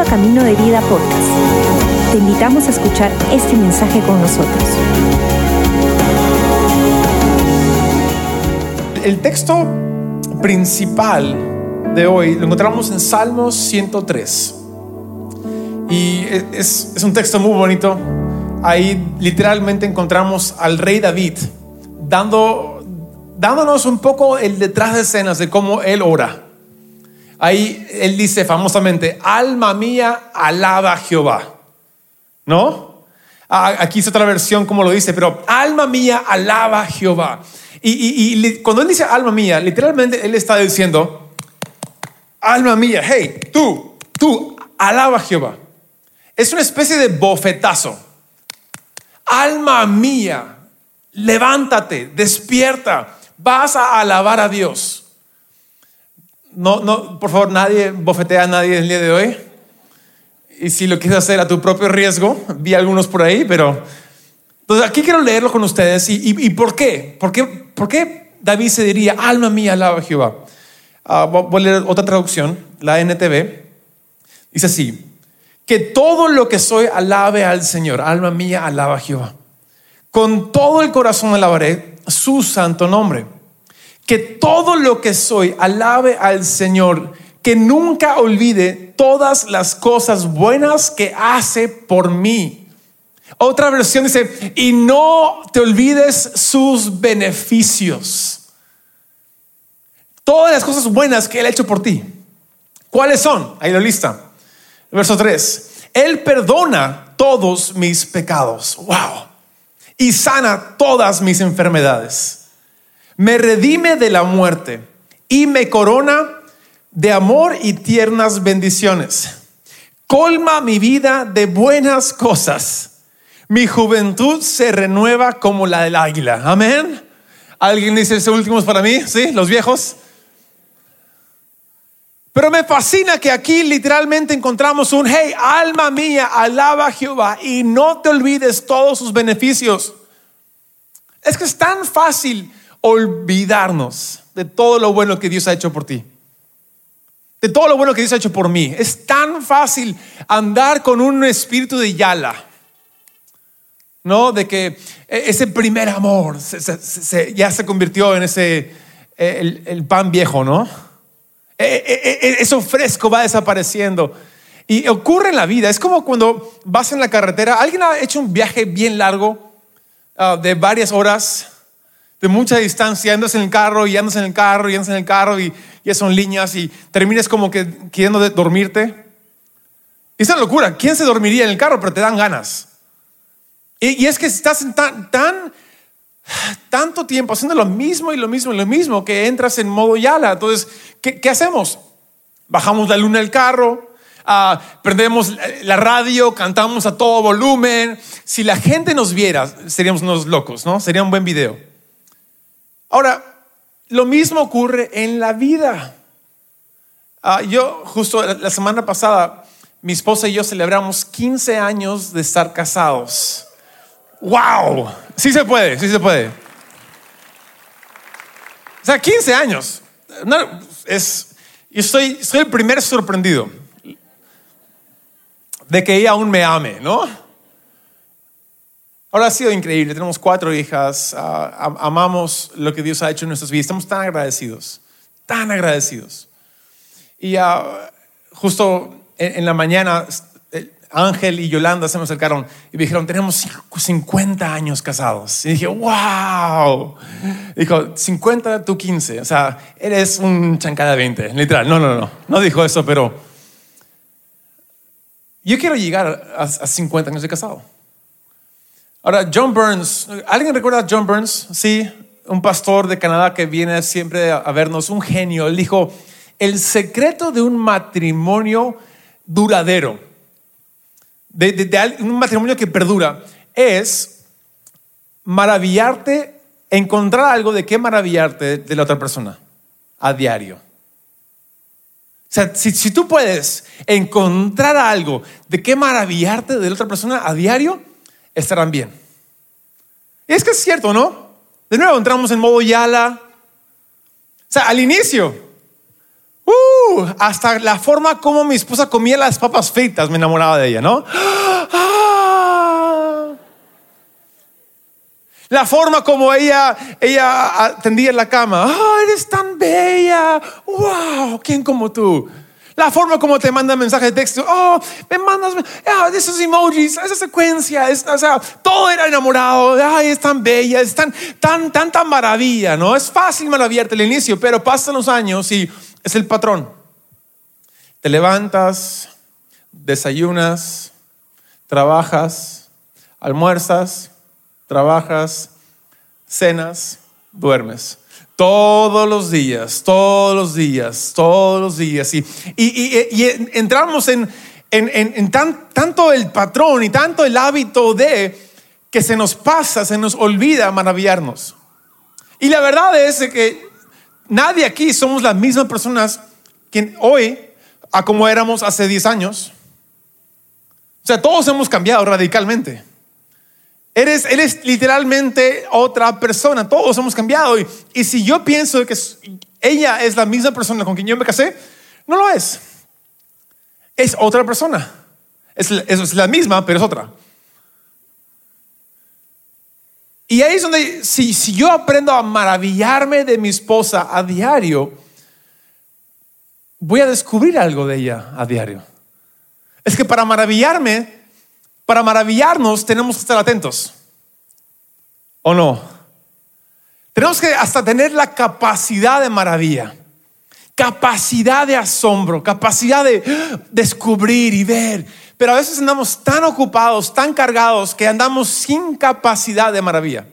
A Camino de Vida Podcast. Te invitamos a escuchar este mensaje con nosotros. El texto principal de hoy lo encontramos en Salmos 103. Y es, es un texto muy bonito. Ahí literalmente encontramos al rey David dando, dándonos un poco el detrás de escenas de cómo él ora. Ahí él dice famosamente, alma mía, alaba a Jehová. ¿No? Aquí es otra versión como lo dice, pero alma mía, alaba a Jehová. Y, cuando él dice alma mía, literalmente él está diciendo, alma mía, hey, tú, tú, alaba a Jehová. Es una especie de bofetazo. Alma mía, levántate, despierta, vas a alabar a Dios. No, no, por favor, nadie bofetea a nadie el día de hoy. Y si lo quieres hacer a tu propio riesgo, vi algunos por ahí, pero... Entonces aquí quiero leerlo con ustedes. ¿Y, por qué? ¿Por qué? ¿Por qué David se diría, alma mía, alaba a Jehová? Ah, voy a leer otra traducción, la NTV. Dice así, que todo lo que soy alabe al Señor, alma mía, alaba a Jehová. Con todo el corazón alabaré su santo nombre que todo lo que soy alabe al Señor, que nunca olvide todas las cosas buenas que hace por mí. Otra versión dice, y no te olvides sus beneficios. Todas las cosas buenas que Él ha hecho por ti. ¿Cuáles son? Ahí lo lista. Verso 3. Él perdona todos mis pecados. Wow. Y sana todas mis enfermedades me redime de la muerte y me corona de amor y tiernas bendiciones. Colma mi vida de buenas cosas. Mi juventud se renueva como la del águila. Amén. ¿Alguien dice ese último es para mí? ¿Sí? ¿Los viejos? Pero me fascina que aquí literalmente encontramos un, hey, alma mía, alaba a Jehová y no te olvides todos sus beneficios. Es que es tan fácil olvidarnos de todo lo bueno que Dios ha hecho por ti. De todo lo bueno que Dios ha hecho por mí. Es tan fácil andar con un espíritu de yala. ¿No? De que e, ese primer amor ya se convirtió en ese, e, el, pan viejo, ¿no? E, eso fresco va desapareciendo. Y ocurre en la vida. Es como cuando vas en la carretera. ¿Alguien ha hecho un viaje bien largo ah, de varias horas? De mucha distancia, andas en el carro y andas en el carro y andas en el carro y ya son líneas y terminas como que queriendo dormirte. Y es una locura. ¿Quién se dormiría en el carro? Pero te dan ganas. Y, es que estás tan, tan, tanto tiempo haciendo lo mismo y lo mismo y lo mismo que entras en modo yala. Entonces, ¿qué, qué hacemos? Bajamos la luna del carro, uh, prendemos la radio, cantamos a todo volumen. Si la gente nos viera, seríamos unos locos, ¿no? Sería un buen video. Ahora, lo mismo ocurre en la vida. Ah, yo justo la semana pasada, mi esposa y yo celebramos 15 años de estar casados. ¡Wow! Sí se puede, sí se puede. O sea, 15 años. Es, yo estoy, soy el primer sorprendido de que ella aún me ame, ¿no? Ahora ha sido increíble, tenemos cuatro hijas, ah, amamos lo que Dios ha hecho en nuestras vidas, estamos tan agradecidos, tan agradecidos. Y uh, justo en, la mañana, Ángel y Yolanda se me acercaron y me dijeron, tenemos 50 años casados. Y dije, wow. Dijo, 50, tú 15. O sea, eres un chancada de 20, literal. No, no, no, no dijo eso, pero yo quiero llegar a, a 50 años de casado. Ahora, John Burns, ¿alguien recuerda a John Burns? Sí, un pastor de Canadá que viene siempre a vernos, un genio. Él dijo, el secreto de un matrimonio duradero, de, un matrimonio que perdura, es maravillarte, encontrar algo de qué maravillarte de la otra persona a diario. O sea, si, si tú puedes encontrar algo de qué maravillarte de la otra persona a diario, estarán bien. Y es que es cierto, ¿no? De nuevo entramos en modo Yala. O sea, al inicio, uh, hasta la forma como mi esposa comía las papas fritas me enamoraba de ella, ¿no? Ah. La forma como ella, ella atendía en la cama. ¡Oh, eres tan bella! ¡Wow! ¿Quién como tú? La forma como te manda mensaje de texto. Oh, me mandas oh, esos emojis, esa secuencia. o sea, todo era enamorado. Ay, es tan bella, es tan, tan, tanta maravilla, ¿no? Es fácil maravillarte al inicio, pero pasan los años y es el patrón. Te levantas, desayunas, trabajas, almuerzas, trabajas, cenas, duermes. Todos los días, todos los días, todos los días. Y, y, entramos en, en, tanto el patrón y tanto el hábito de que se nos pasa, se nos olvida maravillarnos. Y la verdad es que nadie aquí somos las mismas personas que hoy a como éramos hace 10 años. O sea, todos hemos cambiado radicalmente. Eres, eres literalmente otra persona. Todos hemos cambiado. Y, y si yo pienso que ella es la misma persona con quien yo me casé, no lo es. Es otra persona. Es, es la misma, pero es otra. Y ahí es donde, si, si yo aprendo a maravillarme de mi esposa a diario, voy a descubrir algo de ella a diario. Es que para maravillarme para maravillarnos tenemos que estar atentos. ¿O no? Tenemos que hasta tener la capacidad de maravilla, capacidad de asombro, capacidad de descubrir y ver. Pero a veces andamos tan ocupados, tan cargados, que andamos sin capacidad de maravilla,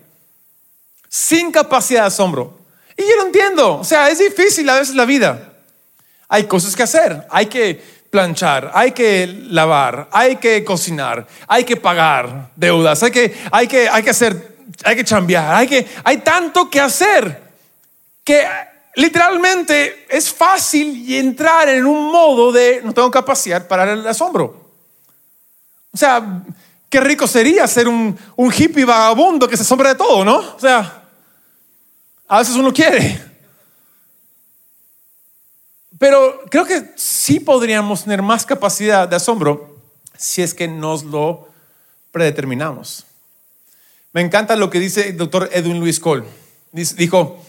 sin capacidad de asombro. Y yo lo entiendo, o sea, es difícil a veces la vida. Hay cosas que hacer, hay que planchar, hay que lavar, hay que cocinar, hay que pagar deudas, hay que, hay que, hay que hacer, hay que chambear, hay que, hay tanto que hacer que literalmente es fácil entrar en un modo de no tengo capacidad para el asombro. O sea, qué rico sería ser un, un hippie vagabundo que se asombra de todo, ¿no? O sea, a veces uno quiere. Pero creo que sí podríamos tener más capacidad de asombro si es que nos lo predeterminamos. Me encanta lo que dice el doctor Edwin Luis Cole. Dijo,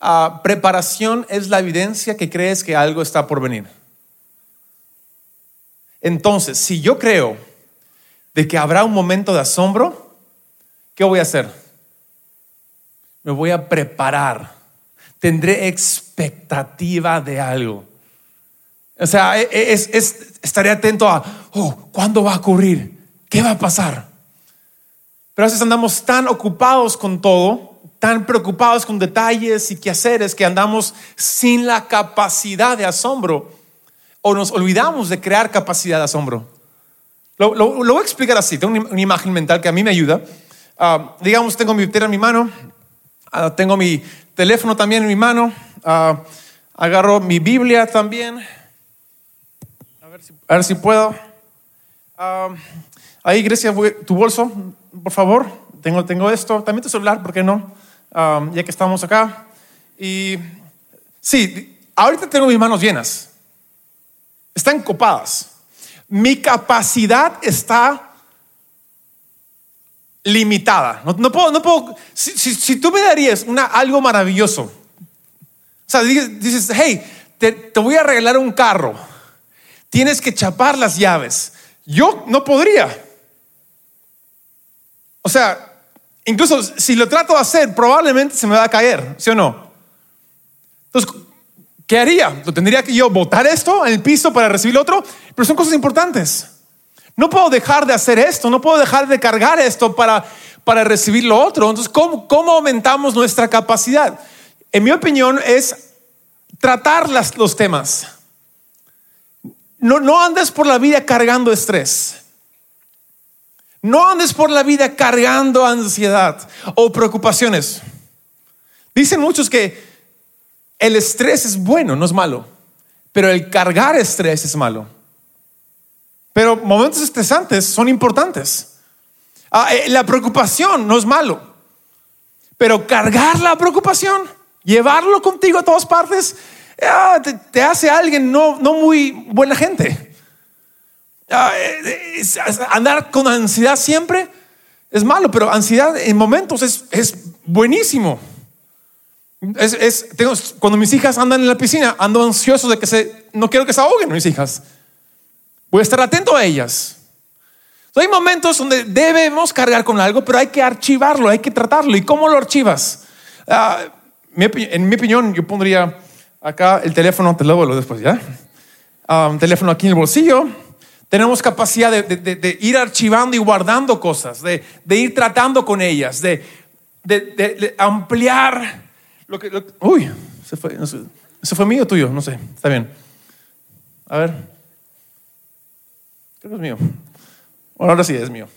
ah, preparación es la evidencia que crees que algo está por venir. Entonces, si yo creo de que habrá un momento de asombro, ¿qué voy a hacer? Me voy a preparar. Tendré expectativa de algo. O sea, e, e, es, estaré atento a, oh, ¿cuándo va a ocurrir? ¿Qué va a pasar? Pero a veces andamos tan ocupados con todo, tan preocupados con detalles y quehaceres que andamos sin la capacidad de asombro o nos olvidamos de crear capacidad de asombro. Lo, voy a explicar así, tengo una, imagen mental que a mí me ayuda. Ah, digamos, tengo mi tela en mi mano, ah, tengo mi teléfono también en mi mano, ah, agarro mi Biblia también a ver si puedo. ahí, Grecia, tu bolso, por favor. Tengo, tengo esto. También tu celular, ¿por qué no? ya que estamos acá. Y sí, ahorita tengo mis manos llenas. Están copadas. Mi capacidad está limitada. No, puedo, no puedo. Si, tú me darías una, algo maravilloso, o sea, dices, hey, te, te voy a regalar un carro tienes que chapar las llaves. Yo no podría. O sea, incluso si lo trato de hacer, probablemente se me va a caer, ¿sí o no? Entonces, ¿qué haría? ¿Lo tendría que yo botar esto en el piso para recibir otro? Pero son cosas importantes. No puedo dejar de hacer esto, no puedo dejar de cargar esto para, para recibir lo otro. Entonces, ¿cómo, ¿cómo aumentamos nuestra capacidad? En mi opinión es tratar los temas. No, andes por la vida cargando estrés. No andes por la vida cargando ansiedad o preocupaciones. Dicen muchos que el estrés es bueno, no es malo, pero el cargar estrés es malo. Pero momentos estresantes son importantes. Ah, eh, la preocupación no es malo, pero cargar la preocupación, llevarlo contigo a todas partes, ah, te, te hace alguien no, no muy buena gente. Ah, eh, es- es- andar con ansiedad siempre es malo, pero ansiedad en momentos es, es buenísimo. Es, tengo- cuando mis hijas andan en la piscina, ando ansioso de que se, no quiero que se ahoguen mis hijas. Voy a estar atento a ellas. Entonces, hay momentos donde debemos cargar con algo, pero hay que archivarlo, hay que tratarlo. ¿Y cómo lo archivas? Ah, en mi opinión, yo pondría acá el teléfono, te lo vuelvo después, ¿ya? Un teléfono aquí en el bolsillo. Tenemos capacidad de, ir archivando y guardando cosas, de, ir tratando con ellas, de, ampliar lo que... uy, se fue, ¿se fue mío o tuyo? No sé, está bien. A ver. Creo que es mío. Bueno, ahora sí es mío.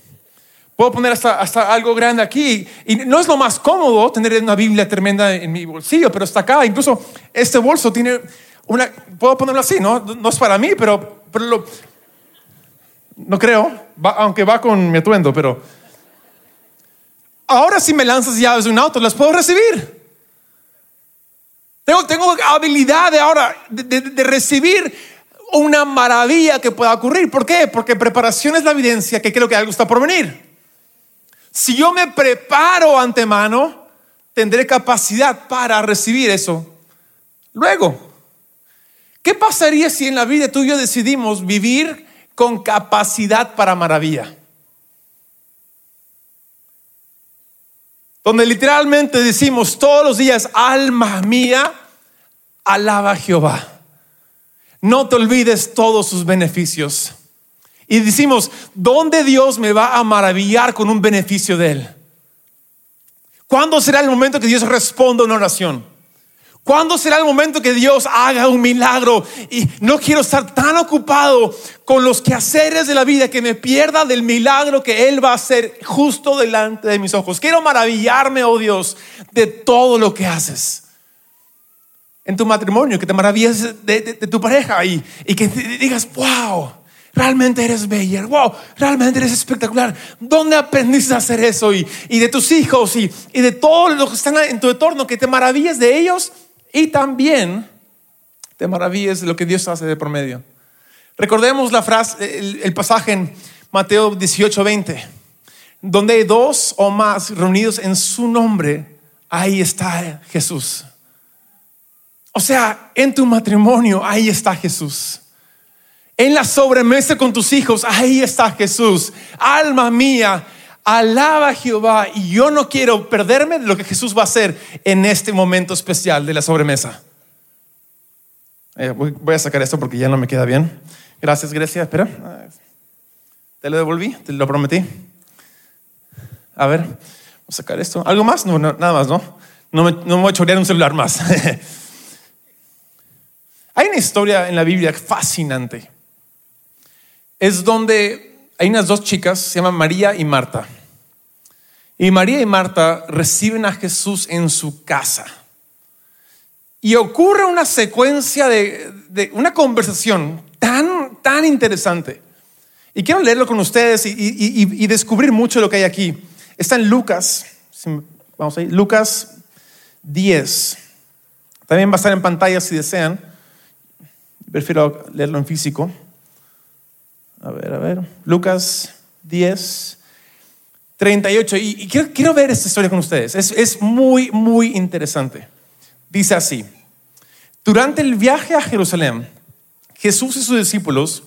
Puedo poner hasta, hasta algo grande aquí. Y no es lo más cómodo tener una Biblia tremenda en mi bolsillo, pero está acá. Incluso este bolso tiene una... Puedo ponerlo así, ¿no? No es para mí, pero, pero lo- no creo, aunque va con mi atuendo, pero... Ahora si me lanzas llaves de un auto, las puedo recibir. Tengo, tengo habilidad de ahora de, de- de recibir una maravilla que pueda ocurrir. ¿Por qué? Porque preparación es la evidencia que creo que algo está por venir. Si yo me preparo antemano, tendré capacidad para recibir eso. Luego, ¿qué pasaría si en la vida tú decidimos vivir con capacidad para maravilla? Donde literalmente decimos todos los días, alma mía, alaba a Jehová. No te olvides todos sus beneficios. Y decimos, ¿dónde Dios me va a maravillar con un beneficio de Él? ¿Cuándo será el momento que Dios responda una oración? ¿Cuándo será el momento que Dios haga un milagro? Y no quiero estar tan ocupado con los quehaceres de la vida que me pierda del milagro que Él va a hacer justo delante de mis ojos. Quiero maravillarme, oh Dios, de todo lo que haces en tu matrimonio, que te maravillas de, tu pareja y, y que digas, wow, realmente eres bella, wow, realmente eres espectacular. ¿Dónde aprendiste a hacer eso? Y, y de tus hijos y, y de todos los que están en tu entorno, que te maravilles de ellos y también te maravilles de lo que Dios hace de promedio. Recordemos la frase, el, pasaje en Mateo 18, 20, donde hay dos o más reunidos en su nombre, ahí está Jesús. O sea, en tu matrimonio, ahí está Jesús. En la sobremesa con tus hijos, ahí está Jesús. Alma mía, alaba a Jehová. Y yo no quiero perderme de lo que Jesús va a hacer en este momento especial de la sobremesa. Eh, voy, a sacar esto porque ya no me queda bien. Gracias, Grecia. Espera. Te lo devolví, te lo prometí. A ver, voy a sacar esto. ¿Algo más? No, no, nada más, ¿no? No me, no me voy a chorear un celular más. Hay una historia en la Biblia fascinante. Es donde hay unas dos chicas, se llaman María y Marta. Y María y Marta reciben a Jesús en su casa. Y ocurre una secuencia de, una conversación tan, tan interesante. Y quiero leerlo con ustedes y, descubrir mucho lo que hay aquí. Está en Lucas, vamos ahí, Lucas 10. También va a estar en pantalla si desean. Prefiero leerlo en físico. A ver, a ver. Lucas 10, 38. Y, y quiero, quiero ver esta historia con ustedes. Es, es muy, muy interesante. Dice así. Durante el viaje a Jerusalén, Jesús y sus discípulos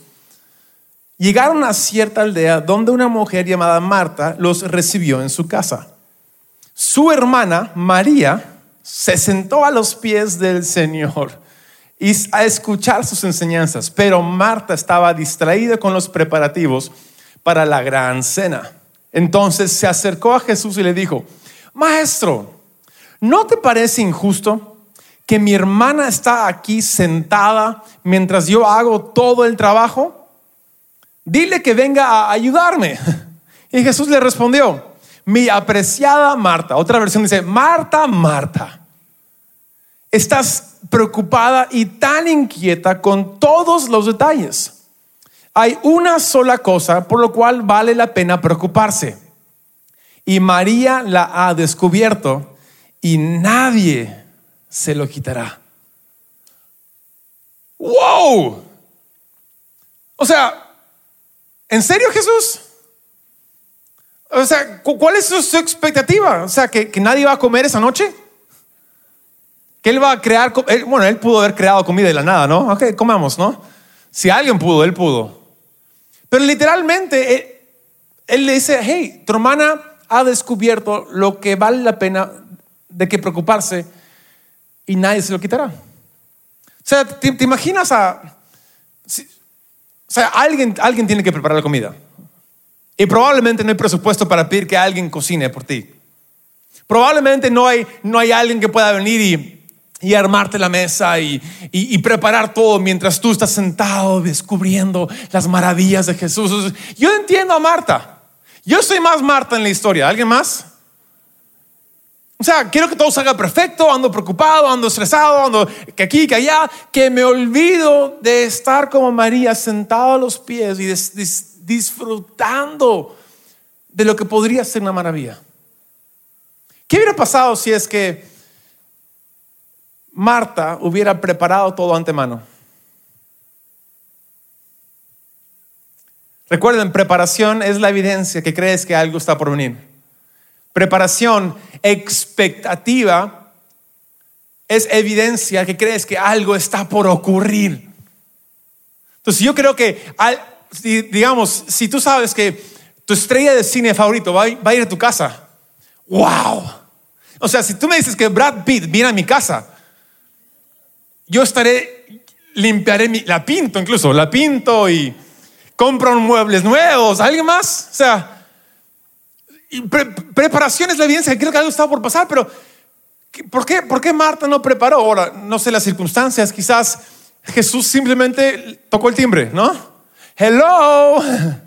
llegaron a cierta aldea donde una mujer llamada Marta los recibió en su casa. Su hermana, María, se sentó a los pies del Señor y a escuchar sus enseñanzas, pero Marta estaba distraída con los preparativos para la gran cena. Entonces se acercó a Jesús y le dijo, Maestro, ¿no te parece injusto que mi hermana está aquí sentada mientras yo hago todo el trabajo? Dile que venga a ayudarme. Y Jesús le respondió, mi apreciada Marta, otra versión dice, Marta, Marta, estás preocupada y tan inquieta con todos los detalles. Hay una sola cosa por lo cual vale la pena preocuparse. Y María la ha descubierto y nadie se lo quitará. ¡Wow! O sea, ¿en serio Jesús? O sea, ¿cuál es su, expectativa? O sea, ¿que, nadie va a comer esa noche. Que él va a crear, bueno, él pudo haber creado comida de la nada, ¿no? Ok, comamos, ¿no? Si alguien pudo, él pudo. Pero literalmente, él, él le dice, hey, tu hermana ha descubierto lo que vale la pena de que preocuparse y nadie se lo quitará. O sea, ¿te, imaginas a... o sea, alguien, alguien tiene que preparar la comida. Y probablemente no hay presupuesto para pedir que alguien cocine por ti. Probablemente no hay, no hay alguien que pueda venir y, y armarte la mesa y, y, preparar todo mientras tú estás sentado descubriendo las maravillas de Jesús. Yo entiendo a Marta. Yo soy más Marta en la historia. ¿Alguien más? O sea, quiero que todo salga perfecto, ando preocupado, ando estresado, ando que aquí, que allá, que me olvido de estar como María sentado a los pies y disfrutando de lo que podría ser una maravilla. ¿Qué hubiera pasado si es que Marta hubiera preparado todo antemano? Recuerden, preparación es la evidencia que crees que algo está por venir. Preparación, expectativa, es evidencia que crees que algo está por ocurrir. Entonces yo creo que digamos, si tú sabes que tu estrella de cine favorito va, a ir a tu casa, wow. O sea, si tú me dices que Brad Pitt viene a mi casa, yo estaré, limpiaré, mi, la pinto incluso, la pinto y compro muebles nuevos, ¿alguien más? O sea, preparación es la evidencia, creo que algo estaba por pasar, pero ¿por qué, ¿por qué Marta no preparó? Ahora, no sé las circunstancias, quizás Jesús simplemente tocó el timbre, ¿no? hello.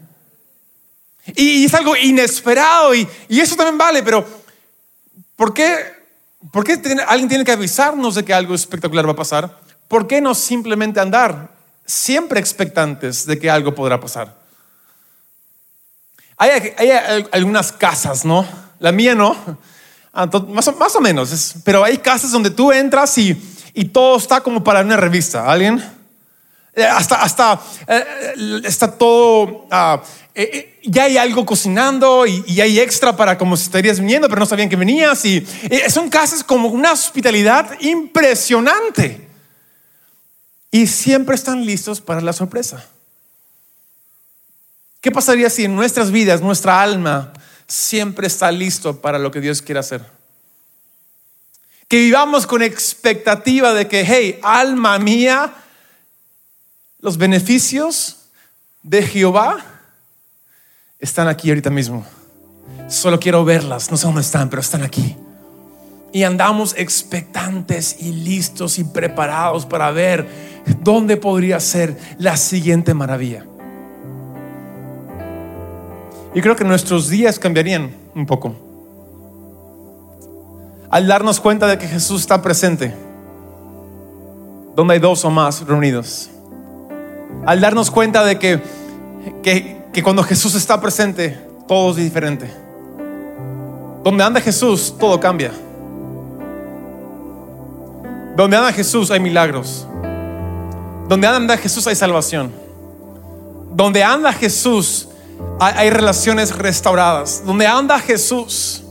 Y, es algo inesperado y, eso también vale, pero ¿por qué, por qué alguien tiene que avisarnos de que algo espectacular va a pasar? ¿Por qué no simplemente andar siempre expectantes de que algo podrá pasar? Hay, algunas casas, ¿no? La mía no, ah, más, más o menos, pero hay casas donde tú entras y, y todo está como para una revista. ¿Alguien? Eh, hasta, hasta eh, está todo, ah, eh, ya hay algo cocinando y, hay extra para como si estarías viniendo, pero no sabían que venías. Y son casas como una hospitalidad impresionante. Y siempre están listos para la sorpresa. ¿Qué pasaría si en nuestras vidas, nuestra alma, siempre está listo para lo que Dios quiere hacer? Que vivamos con expectativa de que, hey, alma mía, los beneficios de Jehová están aquí ahorita mismo. Solo quiero verlas, no sé dónde están, pero están aquí. Y andamos expectantes y listos y preparados para ver dónde podría ser la siguiente maravilla. Y creo que nuestros días cambiarían un poco. Al darnos cuenta de que Jesús está presente, donde hay dos o más reunidos al darnos cuenta de que, que, cuando Jesús está presente, todo es diferente. Donde anda Jesús, todo cambia. Donde anda Jesús hay milagros. Donde anda Jesús hay salvación. Donde anda Jesús hay, hay, relaciones restauradas. Donde anda Jesús,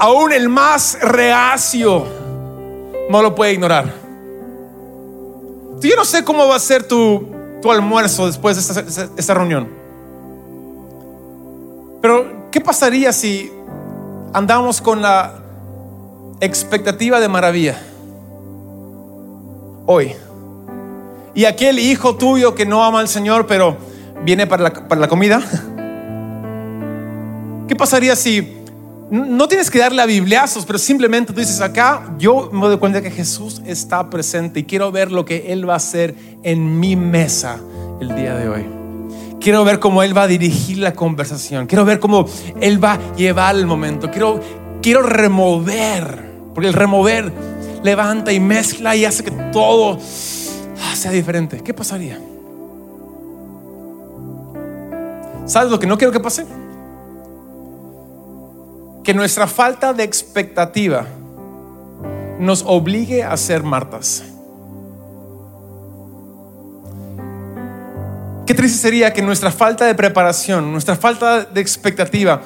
aún el más reacio no lo puede ignorar. Yo no sé cómo va a ser tu, tu almuerzo después de esta, reunión. Pero, ¿qué pasaría si andamos con la expectativa de maravilla hoy? Y aquel hijo tuyo que no ama al Señor, pero viene para la, para la comida. ¿Qué pasaría si no tienes que darle a bibliazos, pero simplemente tú dices acá, yo me doy cuenta que Jesús está presente y quiero ver lo que Él va a hacer en mi mesa el día de hoy. Quiero ver cómo Él va a dirigir la conversación. Quiero ver cómo Él va a llevar el momento. Quiero, quiero remover, porque el remover levanta y mezcla y hace que todo sea diferente. ¿Qué pasaría? ¿Sabes lo que no quiero que pase? Que nuestra falta de expectativa nos obligue a ser Martas. triste sería que nuestra falta de preparación, nuestra falta de expectativa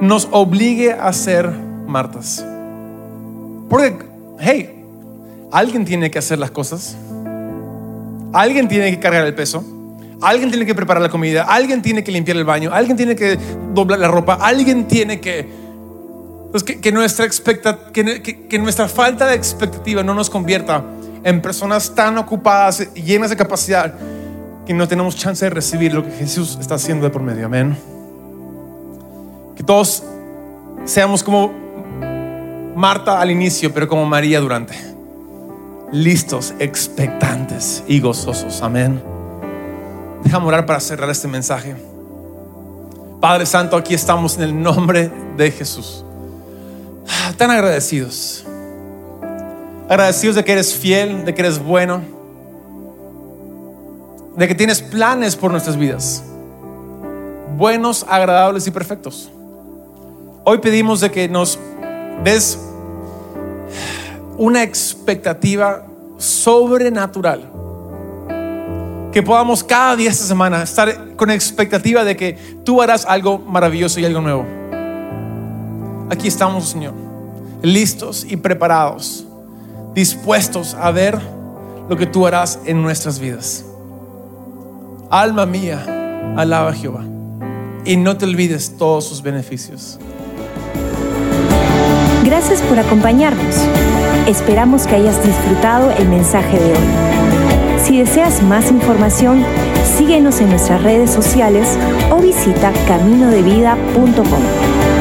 nos obligue a ser Martas. Porque, hey, alguien tiene que hacer las cosas. Alguien tiene que cargar el peso. Alguien tiene que preparar la comida. Alguien tiene que limpiar el baño. Alguien tiene que doblar la ropa. Alguien tiene que... Que, nuestra falta de expectativa no nos convierta en personas tan ocupadas, llenas de capacidad, que no tenemos chance de recibir lo que Jesús está haciendo de por medio. Amén. Que todos seamos como Marta al inicio, pero como María durante. Listos, expectantes y gozosos. Amén. Déjame orar para cerrar este mensaje. Padre Santo, aquí estamos en el nombre de Jesús. Tan agradecidos. Agradecidos de que eres fiel, de que eres bueno, de que tienes planes por nuestras vidas. Buenos, agradables y perfectos. Hoy pedimos de que nos des una expectativa sobrenatural. Que podamos cada día esta semana estar con expectativa de que tú harás algo maravilloso y algo nuevo. Aquí estamos, Señor, listos y preparados dispuestos a ver lo que tú harás en nuestras vidas. Alma mía, alaba a Jehová y no te olvides todos sus beneficios. Gracias por acompañarnos. Esperamos que hayas disfrutado el mensaje de hoy. Si deseas más información, síguenos en nuestras redes sociales o visita caminodevida.com.